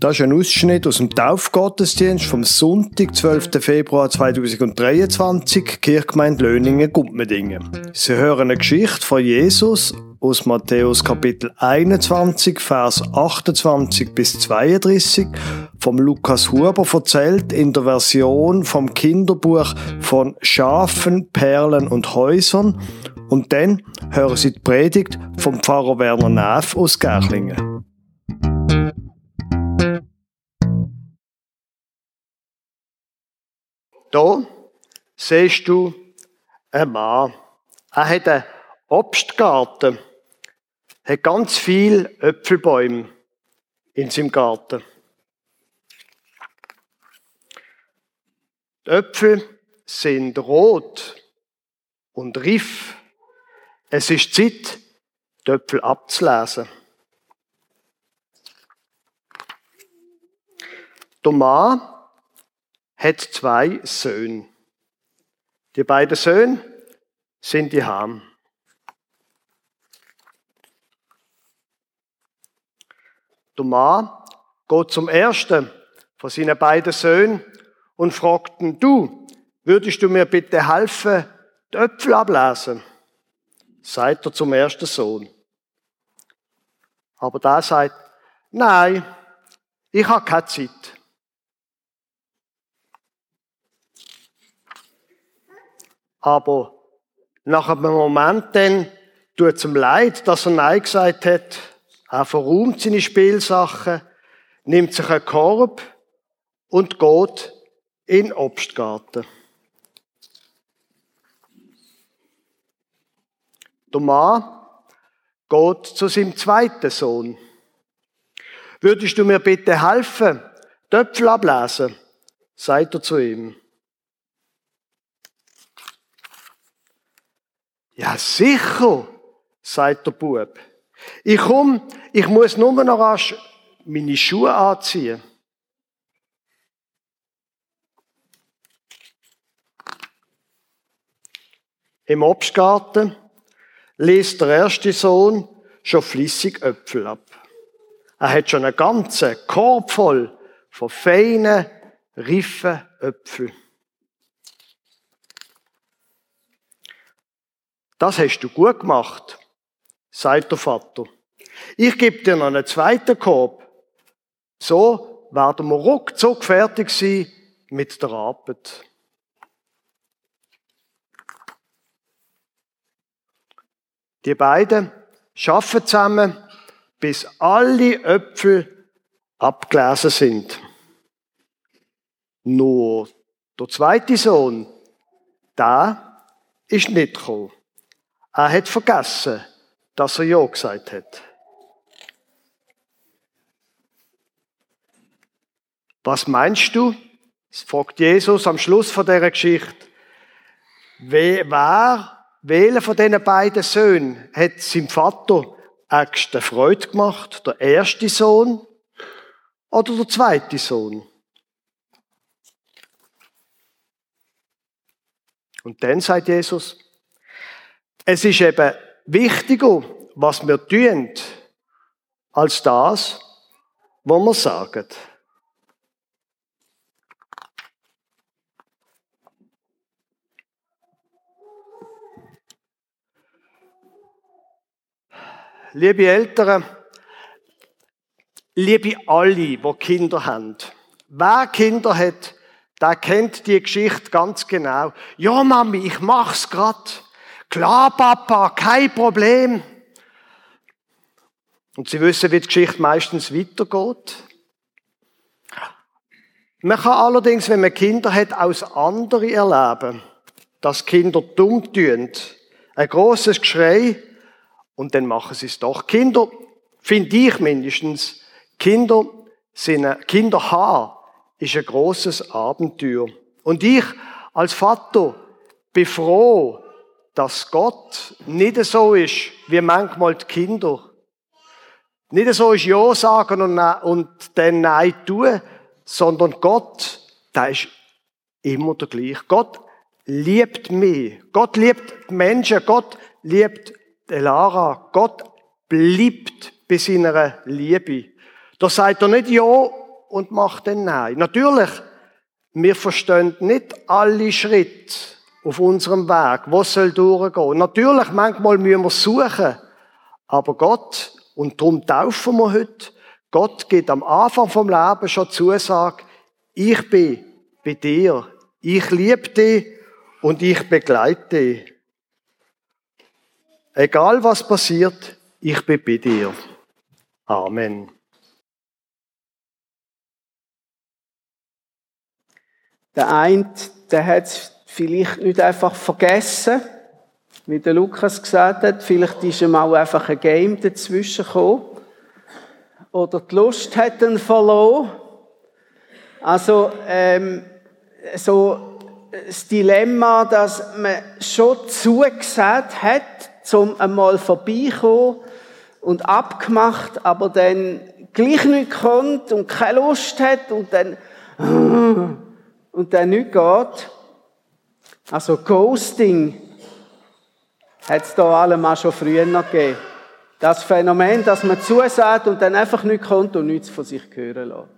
Das ist ein Ausschnitt aus dem Taufgottesdienst vom Sonntag, 12. Februar 2023, Kirchgemeinde Löningen, Gumpmedingen. Sie hören eine Geschichte von Jesus aus Matthäus Kapitel 21, Vers 28 bis 32, vom Lukas Huber erzählt in der Version vom Kinderbuch von Schafen, Perlen und Häusern. Und dann hören Sie die Predigt vom Pfarrer Werner Neff aus Gerlingen. Da siehst du einen Mann. Er hat einen Obstgarten, hat ganz viele Äpfelbäume in seinem Garten. Die Äpfel sind rot und reif. Es ist Zeit, die Äpfel abzulesen. Der Mann hat zwei Söhne. Die beiden Söhne sind die Ham. Der Mann geht zum ersten von seinen beiden Söhnen und fragt ihn, du, würdest du mir bitte helfen, die Äpfel ablesen? Sagt er zum ersten Sohn. Aber da sagt, nein, ich habe keine Zeit. Aber nach einem Moment dann tut es ihm leid, dass er Nein gesagt hat. Er verräumt seine Spielsachen, nimmt sich einen Korb und geht in den Obstgarten. Der Mann geht zu seinem zweiten Sohn. Würdest du mir bitte helfen, Töpfel ablesen? sagt er zu ihm. Ja, sicher, sagt der Bub. Ich komm, ich muss nur noch rasch meine Schuhe anziehen. Im Obstgarten liest der erste Sohn schon flüssig Äpfel ab. Er hat schon einen ganzen Korb voll von feinen, reifen Äpfeln. Das hast du gut gemacht, sagt der Vater. Ich gebe dir noch einen zweiten Korb. So werden wir ruckzuck fertig sein mit der Arbeit. Die beiden schaffen zusammen, bis alle Äpfel abgelesen sind. Nur der zweite Sohn, da ist nicht gekommen. Er hat vergessen, dass er Ja gesagt hat. Was meinst du? Das fragt Jesus am Schluss von dieser Geschichte. Wer, welcher von diesen beiden Söhnen hat seinem Vater ärgste Freude gemacht? Der erste Sohn oder der zweite Sohn? Und dann sagt Jesus, es ist eben wichtiger, was wir tun, als das, was wir sagen. Liebe Eltern, liebe alle, die Kinder haben. Wer Kinder hat, der kennt die Geschichte ganz genau. Ja, Mami, ich mach's grad. Klar, Papa, kein Problem. Und Sie wissen, wie die Geschichte meistens weitergeht. Man kann allerdings, wenn man Kinder hat, aus anderen erleben, dass Kinder dumm tun. Ein großes Geschrei und dann machen sie es doch. Kinder, finde ich mindestens, Kinder sind, Kinder haben, ist ein großes Abenteuer. Und ich als Vater bin froh, dass Gott nicht so ist, wie manchmal die Kinder. Nicht so ist Ja sagen und, und dann Nein tun, sondern Gott, der ist immer der gleiche. Gott liebt mich. Gott liebt die Menschen. Gott liebt Lara. Gott bleibt bei seiner Liebe. Da sagt er nicht Ja und macht dann Nein. Natürlich, wir verstehen nicht alle Schritte auf unserem Weg, was soll durchgehen. Natürlich, manchmal müssen wir suchen, aber Gott, und darum taufen wir heute, Gott gibt am Anfang vom Leben schon Zusage, ich bin bei dir, ich liebe dich und ich begleite dich. Egal was passiert, ich bin bei dir. Amen. Der eine, der hat vielleicht nicht einfach vergessen, wie der Lukas gesagt hat. Vielleicht ist ihm auch einfach ein Game dazwischen gekommen. Oder die Lust hat ihn verloren. Also, ähm, so das Dilemma, dass man schon zugesagt hat, zum einmal vorbeikommen und abgemacht, aber dann gleich nicht kommt und keine Lust hat und dann und dann nicht geht. Also Ghosting hat es da allemal schon früher noch gegeben. Das Phänomen, dass man zusagt und dann einfach nicht kommt und nichts von sich hören lässt.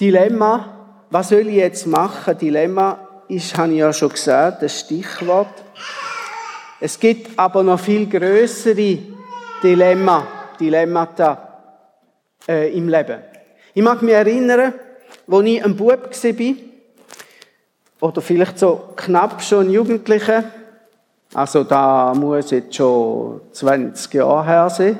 Dilemma, was soll ich jetzt machen? Dilemma ist, habe ich ja schon gesagt, das Stichwort. Es gibt aber noch viel größere Dilemma, Dilemmata äh, im Leben. Ich mag mich erinnern, als ich ein Bub war, oder vielleicht so knapp schon Jugendliche, also da muss jetzt schon 20 Jahre her sein.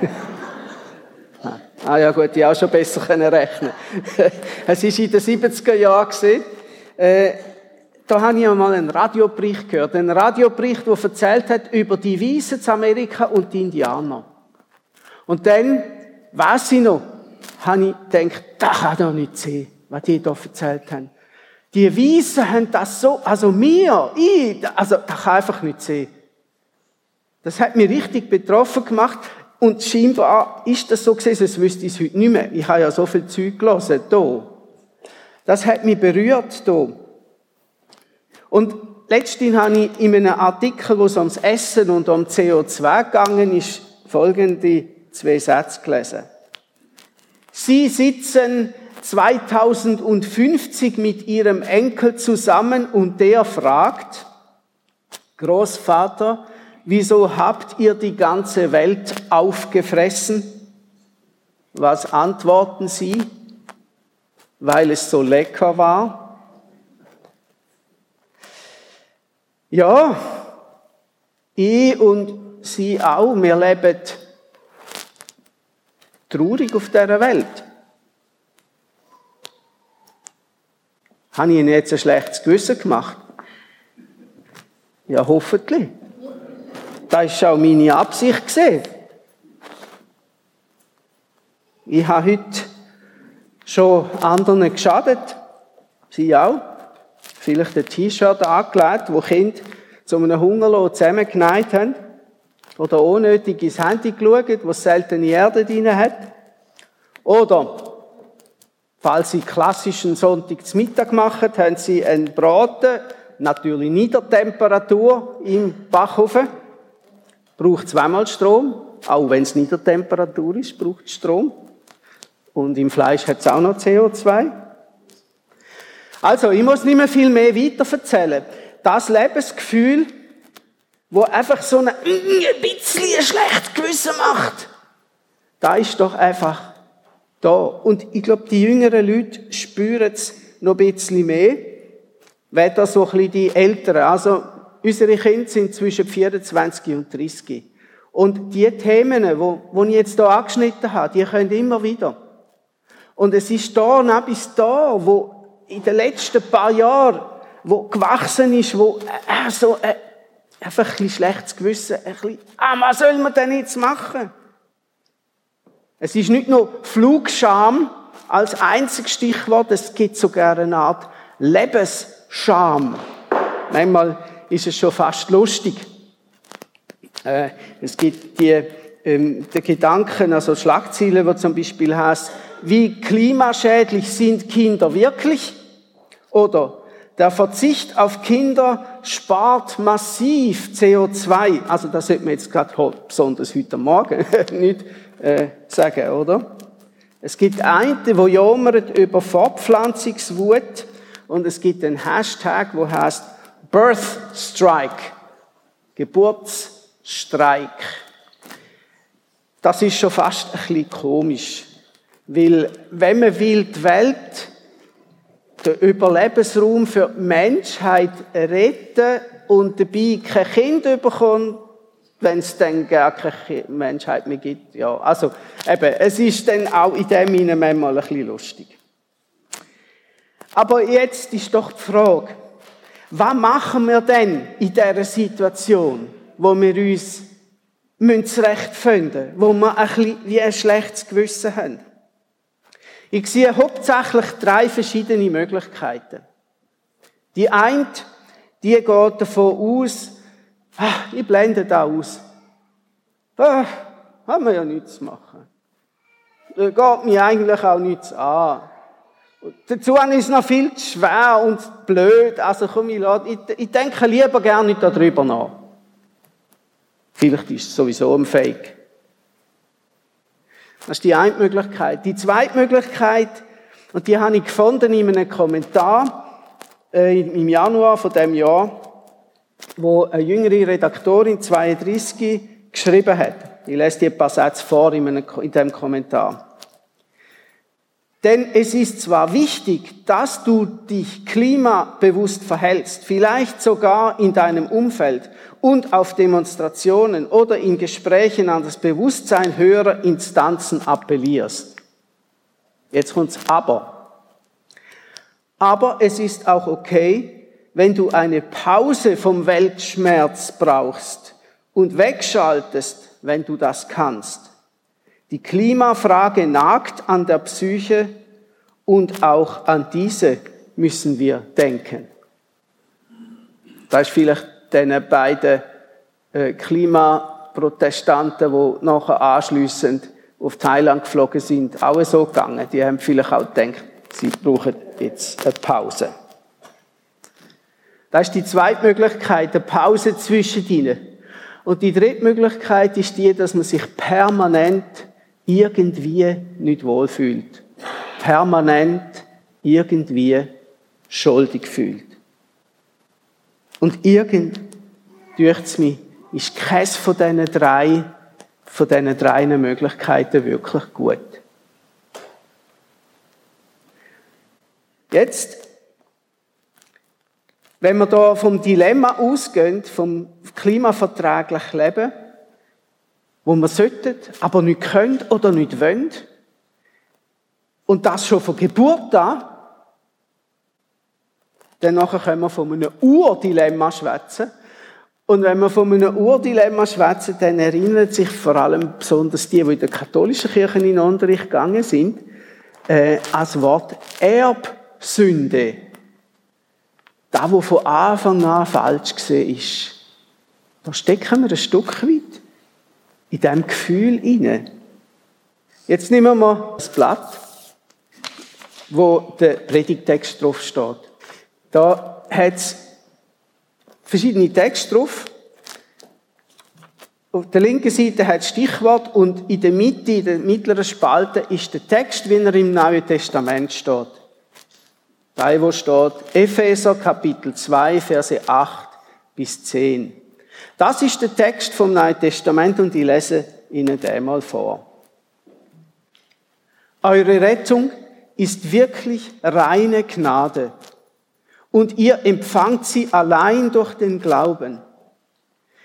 ah ja gut, ich auch schon besser rechnen Es war in den 70er Jahren. Äh, da habe ich einmal einen Radiobericht gehört. Einen Radiobericht, der erzählt hat über die Weißen zu Amerika und die Indianer. Und dann, weiß ich noch, habe ich gedacht, das kann doch nicht sein, was die da erzählt haben. Die Weißen haben das so, also mir, ich, also das kann einfach nicht sein. Das hat mich richtig betroffen gemacht. Und scheinbar ist das so gewesen, sonst wüsste ich es heute nicht mehr. Ich habe ja so viel Zeug gelesen, hier. Das hat mich berührt, hier. Und letztens habe ich in einem Artikel, wo es ums Essen und um CO2 gegangen ist, folgende zwei Sätze gelesen. Sie sitzen 2050 mit ihrem Enkel zusammen und der fragt, Großvater, wieso habt ihr die ganze Welt aufgefressen? Was antworten sie? Weil es so lecker war. Ja, ich und Sie auch, wir leben traurig auf dieser Welt. Habe ich Ihnen jetzt ein schlechtes Gewissen gemacht? Ja, hoffentlich. Das war auch meine Absicht. Ich habe heute schon anderen geschadet. Sie auch vielleicht ein T-Shirt angelegt, wo Kinder zu einem Hungerlohn zusammengeneigt haben. Oder unnötig ins Handy geschaut, wo seltene Erde drin hat. Oder, falls sie klassischen Sonntag zum Mittag machen, haben sie einen Braten, natürlich Niedertemperatur im Backofen. Braucht zweimal Strom, auch wenn es Niedertemperatur ist, braucht es Strom. Und im Fleisch hat es auch noch CO2. Also, ich muss nicht mehr viel mehr weiter erzählen. Das Lebensgefühl, wo einfach so ein, ein bisschen ein schlechtes Gewissen macht, da ist doch einfach da. Und ich glaube, die jüngeren Leute spüren es noch ein bisschen mehr, weder so ein bisschen die Älteren. Also, unsere Kinder sind zwischen 24 und 30. Und die Themen, wo, wo ich jetzt hier angeschnitten habe, die können immer wieder. Und es ist da noch bis da, wo in den letzten paar Jahren, wo gewachsen ist, wo äh, so äh, einfach ein bisschen schlechtes Gewissen, ein bisschen, ah, was soll man denn jetzt machen? Es ist nicht nur Flugscham als einziges Stichwort, es gibt sogar eine Art Lebensscham. Manchmal ist es schon fast lustig. Äh, es gibt die, ähm, die Gedanken, also Schlagziele, wo zum Beispiel heißt, wie klimaschädlich sind Kinder wirklich? Oder der Verzicht auf Kinder spart massiv CO2. Also das sollte man jetzt gerade besonders heute Morgen nicht äh, sagen, oder? Es gibt einen, der jammert über Fortpflanzungswut und es gibt einen Hashtag, wo heißt Birth Strike, Geburtsstreik. Das ist schon fast ein bisschen komisch, weil wenn man will, die Welt, den Überlebensraum für die Menschheit retten und dabei kein Kind bekommt, wenn es dann gar keine Menschheit mehr gibt. Ja, also eben, es ist dann auch in dem Sinne manchmal ein bisschen lustig. Aber jetzt ist doch die Frage, was machen wir denn in dieser Situation, wo wir uns zurechtfinden wo wir ein bisschen wie ein schlechtes Gewissen haben? Ich sehe hauptsächlich drei verschiedene Möglichkeiten. Die eine, die geht davon aus, ach, ich blende da aus. Ah, haben wir ja nichts zu machen. Da geht mir eigentlich auch nichts an. Und dazu ist es noch viel zu schwer und blöd. Also komm, ich, ich, ich denke lieber gerne nicht darüber nach. Vielleicht ist es sowieso ein Fake. Das ist die eine Möglichkeit. Die zweite Möglichkeit, und die habe ich gefunden in einem Kommentar äh, im Januar von dem Jahr, wo eine jüngere Redaktorin, 32, geschrieben hat. Ich lese dir ein paar Sätze vor in, einem, in dem Kommentar. Denn es ist zwar wichtig, dass du dich klimabewusst verhältst, vielleicht sogar in deinem Umfeld und auf Demonstrationen oder in Gesprächen an das Bewusstsein höherer Instanzen appellierst. Jetzt kommt's aber. Aber es ist auch okay, wenn du eine Pause vom Weltschmerz brauchst und wegschaltest, wenn du das kannst. Die Klimafrage nagt an der Psyche und auch an diese müssen wir denken. Da ist vielleicht den beiden äh, Klimaprotestanten, die nachher anschliessend auf Thailand geflogen sind, auch so gegangen. Die haben vielleicht auch gedacht, sie brauchen jetzt eine Pause. Das ist die zweite Möglichkeit, eine Pause zwischen ihnen. Und die dritte Möglichkeit ist die, dass man sich permanent irgendwie nicht wohlfühlt. Permanent irgendwie schuldig fühlt. Und irgend, es mir, ist keines von diesen drei, von diesen drei Möglichkeiten wirklich gut. Jetzt, wenn wir da vom Dilemma ausgehen, vom klimaverträglichen Leben, wo man sollten, aber nicht können oder nicht wollen. Und das schon von Geburt an. Dann können wir von einem Urdilemma schwätzen. Und wenn wir von einem Urdilemma schwätzen, dann erinnern sich vor allem besonders die, die in der katholischen Kirche in den Unterricht gegangen sind, äh, als Wort Erbsünde. Das, was von Anfang an falsch gesehen ist. Da stecken wir ein Stück weit in diesem Gefühl inne. Jetzt nehmen wir das Blatt, wo der Predigtext drauf steht. Da hat es verschiedene Texte drauf. Auf der linken Seite hat Stichwort und in der Mitte, in der mittleren Spalte, ist der Text, wie er im Neuen Testament steht. Da, wo steht, Epheser Kapitel 2, Verse 8 bis 10. Das ist der Text vom Neuen Testament und ich lese Ihnen den mal vor. Eure Rettung ist wirklich reine Gnade und ihr empfangt sie allein durch den Glauben.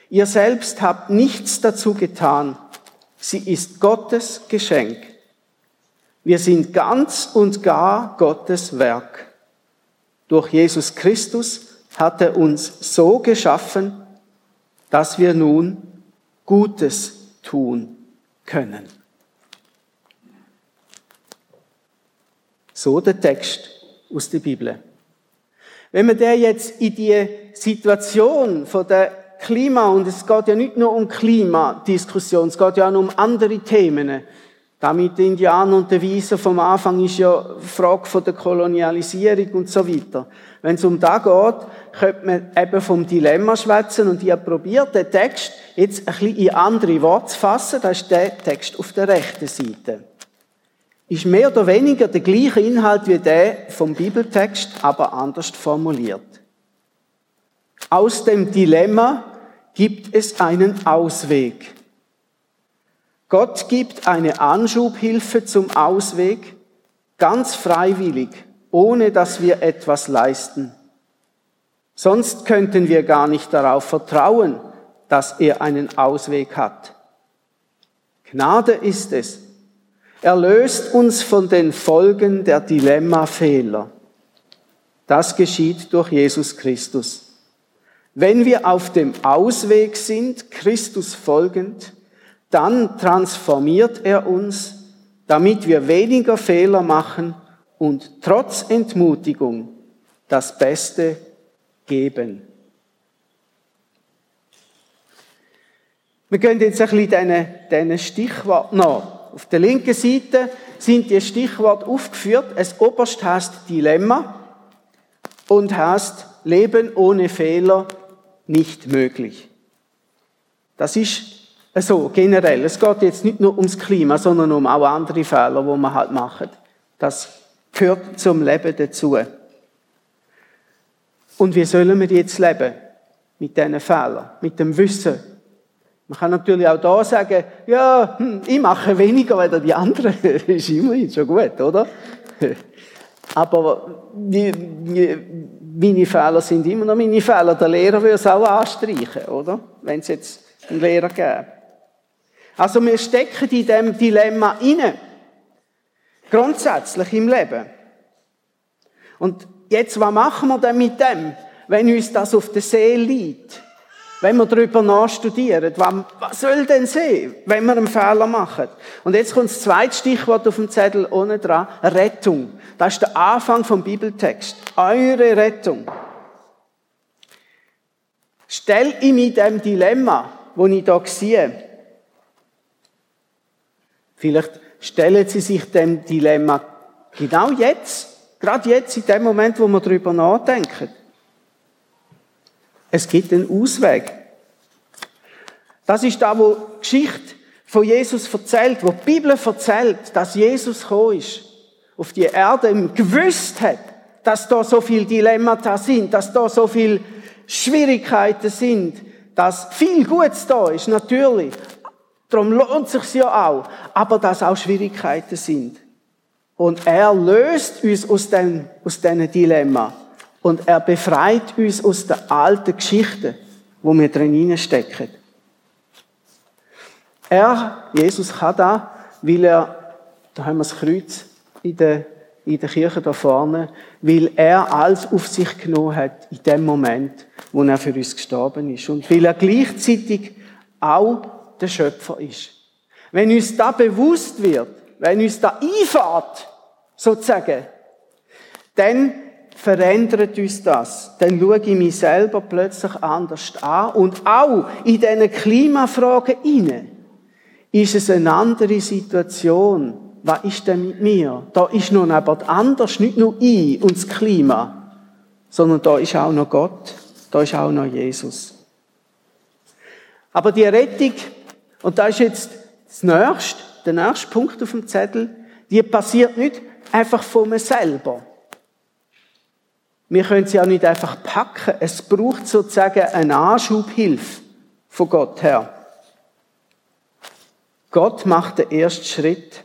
Ihr selbst habt nichts dazu getan. Sie ist Gottes Geschenk. Wir sind ganz und gar Gottes Werk. Durch Jesus Christus hat er uns so geschaffen, dass wir nun Gutes tun können. So der Text aus der Bibel. Wenn man der jetzt in die Situation von der Klima, und es geht ja nicht nur um Klimadiskussion, es geht ja auch um andere Themen, da mit den und den Wiesen vom Anfang ist ja Frage von der Kolonialisierung und so weiter. Wenn es um das geht, könnte man eben vom Dilemma schwätzen und ich habe probiert, den Text jetzt ein bisschen in andere Worte zu fassen. Das ist der Text auf der rechten Seite. Ist mehr oder weniger der gleiche Inhalt wie der vom Bibeltext, aber anders formuliert. Aus dem Dilemma gibt es einen Ausweg. Gott gibt eine Anschubhilfe zum Ausweg, ganz freiwillig, ohne dass wir etwas leisten. Sonst könnten wir gar nicht darauf vertrauen, dass er einen Ausweg hat. Gnade ist es. Er löst uns von den Folgen der Dilemma-Fehler. Das geschieht durch Jesus Christus. Wenn wir auf dem Ausweg sind, Christus folgend, dann transformiert er uns, damit wir weniger Fehler machen und trotz Entmutigung das Beste geben. Wir gehen jetzt ein bisschen diesen Stichwort nach. Auf der linken Seite sind die Stichworte aufgeführt. Es oberst heißt Dilemma und heißt Leben ohne Fehler nicht möglich. Das ist so generell. Es geht jetzt nicht nur ums Klima, sondern um auch andere Fehler, wo man halt macht. Das gehört zum Leben dazu. Und wie sollen wir jetzt leben? Mit diesen Fehlern, mit dem Wissen, man kann natürlich auch da sagen, ja, hm, ich mache weniger als die anderen. Ist immerhin schon gut, oder? Aber meine Fehler sind immer noch meine Fehler. Der Lehrer will es auch anstreichen, oder? Wenn es jetzt einen Lehrer gäbe. Also wir stecken in diesem Dilemma inne. Grundsätzlich im Leben. Und jetzt, was machen wir denn mit dem, wenn uns das auf der Seele liegt? Wenn wir darüber nachstudieren, was soll denn sein, wenn wir einen Fehler machen? Und jetzt kommt das zweite Stichwort auf dem Zettel ohne dran, Rettung. Das ist der Anfang vom Bibeltext. Eure Rettung. Stell ich mich dem Dilemma, wo ich da sehe. Vielleicht stellen Sie sich dem Dilemma genau jetzt, gerade jetzt, in dem Moment, wo wir darüber nachdenken. Es gibt einen Ausweg. Das ist da, wo die Geschichte von Jesus erzählt, wo die Bibel erzählt, dass Jesus gekommen ist, auf die Erde und gewusst hat, dass da so viele Dilemmata sind, dass da so viele Schwierigkeiten sind, dass viel Gutes da ist, natürlich. Darum lohnt es sich ja auch. Aber dass auch Schwierigkeiten sind. Und er löst uns aus, den, aus diesen Dilemma. Und er befreit uns aus der alten Geschichte, wo wir drin stecken. Er, Jesus, kann da, weil er, da haben wir das Kreuz in der, in der Kirche da vorne, weil er alles auf sich genommen hat in dem Moment, wo er für uns gestorben ist. Und weil er gleichzeitig auch der Schöpfer ist. Wenn uns da bewusst wird, wenn uns da einfährt, sozusagen, dann verändert uns das. Dann schaue ich mich selber plötzlich anders an und auch in diesen Klimafragen hinein ist es eine andere Situation. Was ist denn mit mir? Da ist noch jemand anders, nicht nur ich und das Klima, sondern da ist auch noch Gott, da ist auch noch Jesus. Aber die Rettung, und da ist jetzt das nächste, der nächste Punkt auf dem Zettel, die passiert nicht einfach von mir selber. Wir können sie auch nicht einfach packen. Es braucht sozusagen eine Anschubhilfe von Gott her. Gott macht den ersten Schritt.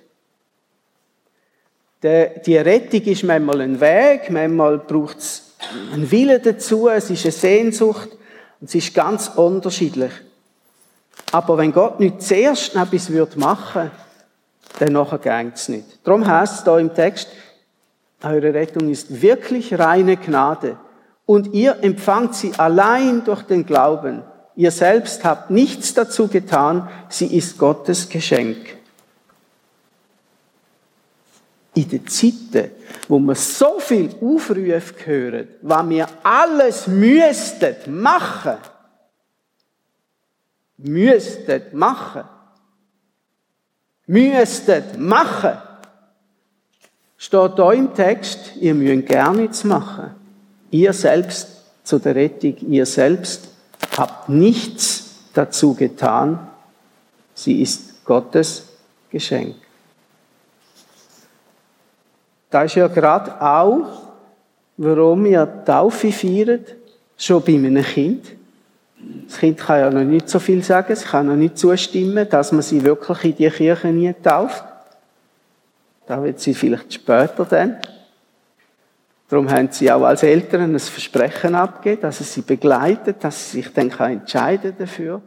Die Rettung ist manchmal ein Weg, manchmal braucht es einen Willen dazu, es ist eine Sehnsucht und es ist ganz unterschiedlich. Aber wenn Gott nicht zuerst etwas machen würde, dann geht es nicht. Darum heißt es da im Text, eure Rettung ist wirklich reine Gnade und ihr empfangt sie allein durch den Glauben. Ihr selbst habt nichts dazu getan, sie ist Gottes Geschenk. In den Zeiten, wo wir so viel Aufrufe hören, was wir alles müssten machen, müssten machen, müssten machen, steht da im Text, ihr müsst gar nichts machen. Ihr selbst zu der Rettung, ihr selbst habt nichts dazu getan. Sie ist Gottes Geschenk. Das ist ja gerade auch, warum wir Taufe feiern, schon bei einem Kind. Das Kind kann ja noch nicht so viel sagen, es kann noch nicht zustimmen, dass man sie wirklich in die Kirche nie tauft. Da wird sie vielleicht später dann. Darum haben sie auch als Eltern ein Versprechen abgegeben, dass es sie begleitet, dass sie sich dann entscheiden dafür.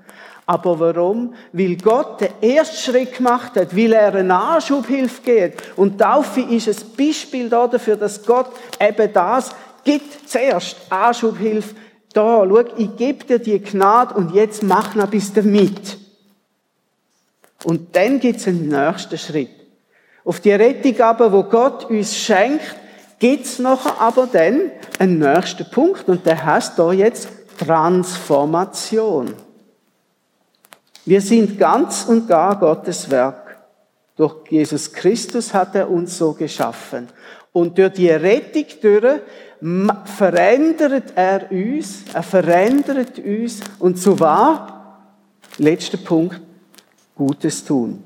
Aber warum? Weil Gott den ersten Schritt gemacht hat, weil er eine Anschubhilfe gibt. Und Taufe ist ein Beispiel dafür, dass Gott eben das gibt zuerst. Anschubhilfe. Da, schau, ich gebe dir die Gnade und jetzt mach noch bis damit. Und dann gibt es einen nächsten Schritt. Auf die Rettung aber, wo Gott uns schenkt, gibt es nachher aber dann einen nächsten Punkt und der heißt da jetzt Transformation. Wir sind ganz und gar Gottes Werk. Durch Jesus Christus hat er uns so geschaffen. Und durch die Rettung durch verändert er uns, er verändert uns und so war, letzter Punkt, Gutes tun.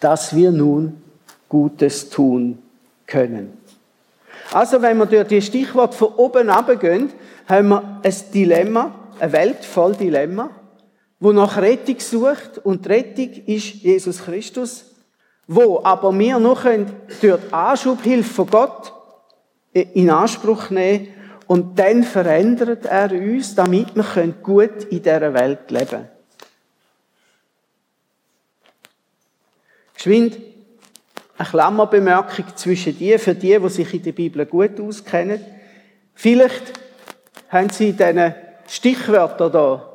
Dass wir nun Gutes tun können. Also, wenn wir durch die Stichwort von oben gehen, haben wir ein Dilemma, eine Welt voll Dilemma, wo nach Rettung sucht und die Rettung ist Jesus Christus, wo aber wir noch durch die Anschubhilfe von Gott in Anspruch nehmen und dann verändert er uns, damit wir gut in dieser Welt leben können. Geschwind, eine Klammerbemerkung zwischen die, für die, die sich in der Bibel gut auskennen. Vielleicht haben sie diese Stichwörter da,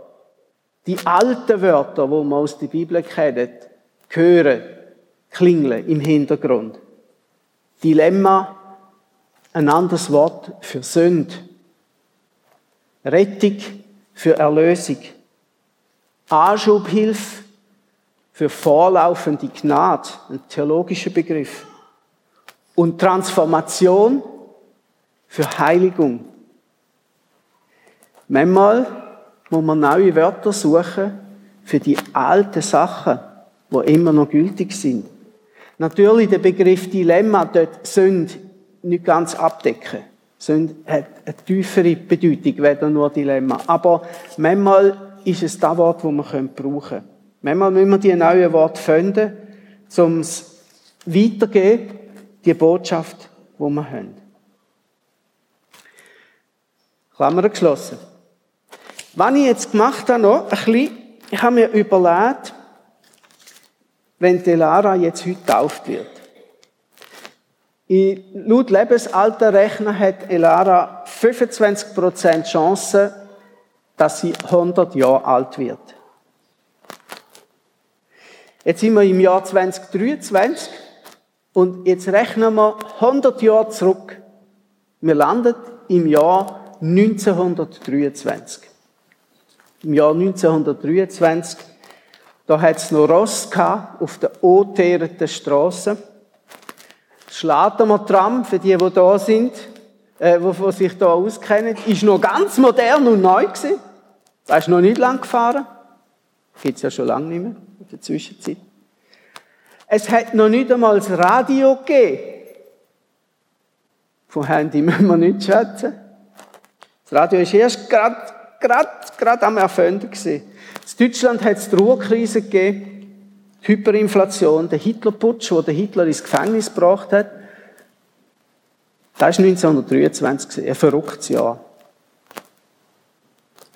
die alten Wörter, die man aus der Bibel kennt, hören, klingeln im Hintergrund. Dilemma, ein anderes Wort für Sünde. Rettung für Erlösung. Anschubhilfe für vorlaufende Gnade, ein theologischer Begriff. Und Transformation für Heiligung. Manchmal muss man neue Wörter suchen für die alten Sachen, die immer noch gültig sind. Natürlich der Begriff Dilemma dort Sünde nicht ganz abdecken. Sünde hat eine tiefere Bedeutung, weder nur Dilemma. Aber manchmal ist es das Wort, das wir brauchen können. Manchmal müssen wir die neuen Worte finden, um es weitergeben, die Botschaft, die wir haben. Klammer geschlossen. Was ich jetzt gemacht habe, noch ein bisschen, ich habe mir überlegt, wenn Delara jetzt heute getauft wird. In, laut Lebensalterrechner hat Elara 25% Chance, dass sie 100 Jahre alt wird. Jetzt sind wir im Jahr 2023 und jetzt rechnen wir 100 Jahre zurück. Wir landen im Jahr 1923. Im Jahr 1923, da hat es noch Ross auf der oteerten Straße. Das Schlatermer-Tram, für die, die da sind, äh, die sich da auskennen, ist noch ganz modern und neu gewesen. Da ist noch nicht lang gefahren. Gibt es ja schon lange nicht mehr in der Zwischenzeit. Es hat noch nicht einmal das Radio gegeben. Von Handy müssen wir nicht schätzen. Das Radio ist erst gerade, gerade, gerade am Erfinden gewesen. In Deutschland hat es die Ruhrkrise gegeben, die Hyperinflation, der Hitlerputsch, wo der Hitler ins Gefängnis gebracht hat. Das war 1923, ein verrücktes Jahr.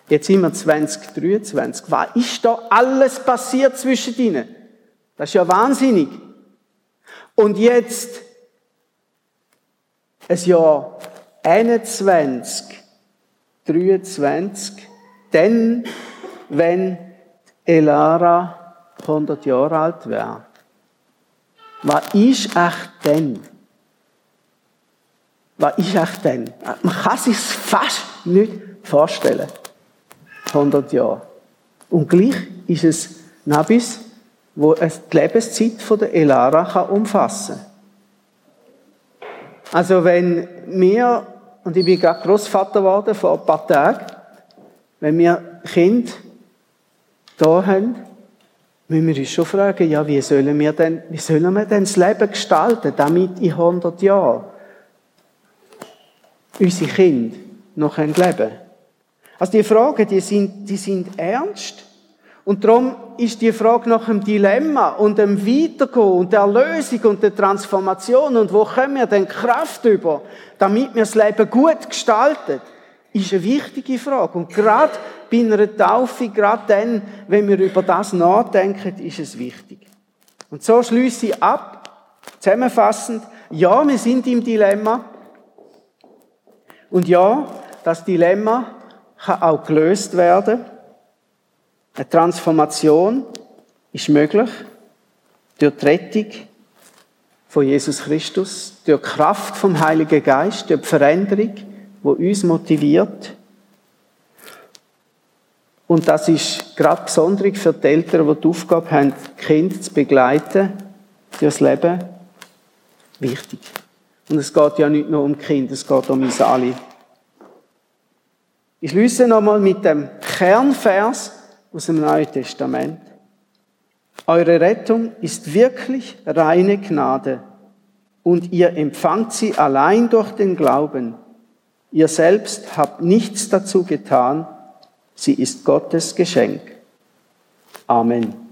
Jetzt sind wir 2023. Was ist da alles passiert zwischen ihnen? Das ist ja wahnsinnig. Und jetzt, ein Jahr 21, 23, dann, wenn Elara 100 Jahre alt wäre. Was ist echt denn? Was ist echt denn? Man kann sich fast nicht vorstellen. 100 Jahre. Und gleich ist es Nabis, wo es die Lebenszeit der Elara kann umfassen. Also wenn wir, und ich bin gerade Großvater geworden vor ein paar Tagen, wenn wir Kind da haben, müssen wir uns schon fragen, ja, wie sollen wir denn, wie sollen wir denn das Leben gestalten, damit in 100 Jahren unsere Kinder noch leben können? Also die Fragen, die sind, die sind ernst. Und darum ist die Frage nach dem Dilemma und dem Weitergehen und der Lösung und der Transformation und wo können wir denn Kraft über, damit wir das Leben gut gestalten, ist eine wichtige Frage. Und gerade bei einer Taufe, gerade dann, wenn wir über das nachdenken, ist es wichtig. Und so schließe ich ab, zusammenfassend, ja, wir sind im Dilemma. Und ja, das Dilemma kann auch gelöst werden. Eine Transformation ist möglich durch die Rettung von Jesus Christus, durch die Kraft vom Heiligen Geist, durch die Veränderung, die uns motiviert. Und das ist gerade besonders für die Eltern, die die Aufgabe haben, die Kinder zu begleiten, durchs Leben, wichtig. Und es geht ja nicht nur um Kinder, es geht um uns alle. Ich schließe nochmal mit dem Kernvers aus dem Neuen Testament. Eure Rettung ist wirklich reine Gnade und ihr empfangt sie allein durch den Glauben. Ihr selbst habt nichts dazu getan, sie ist Gottes Geschenk. Amen.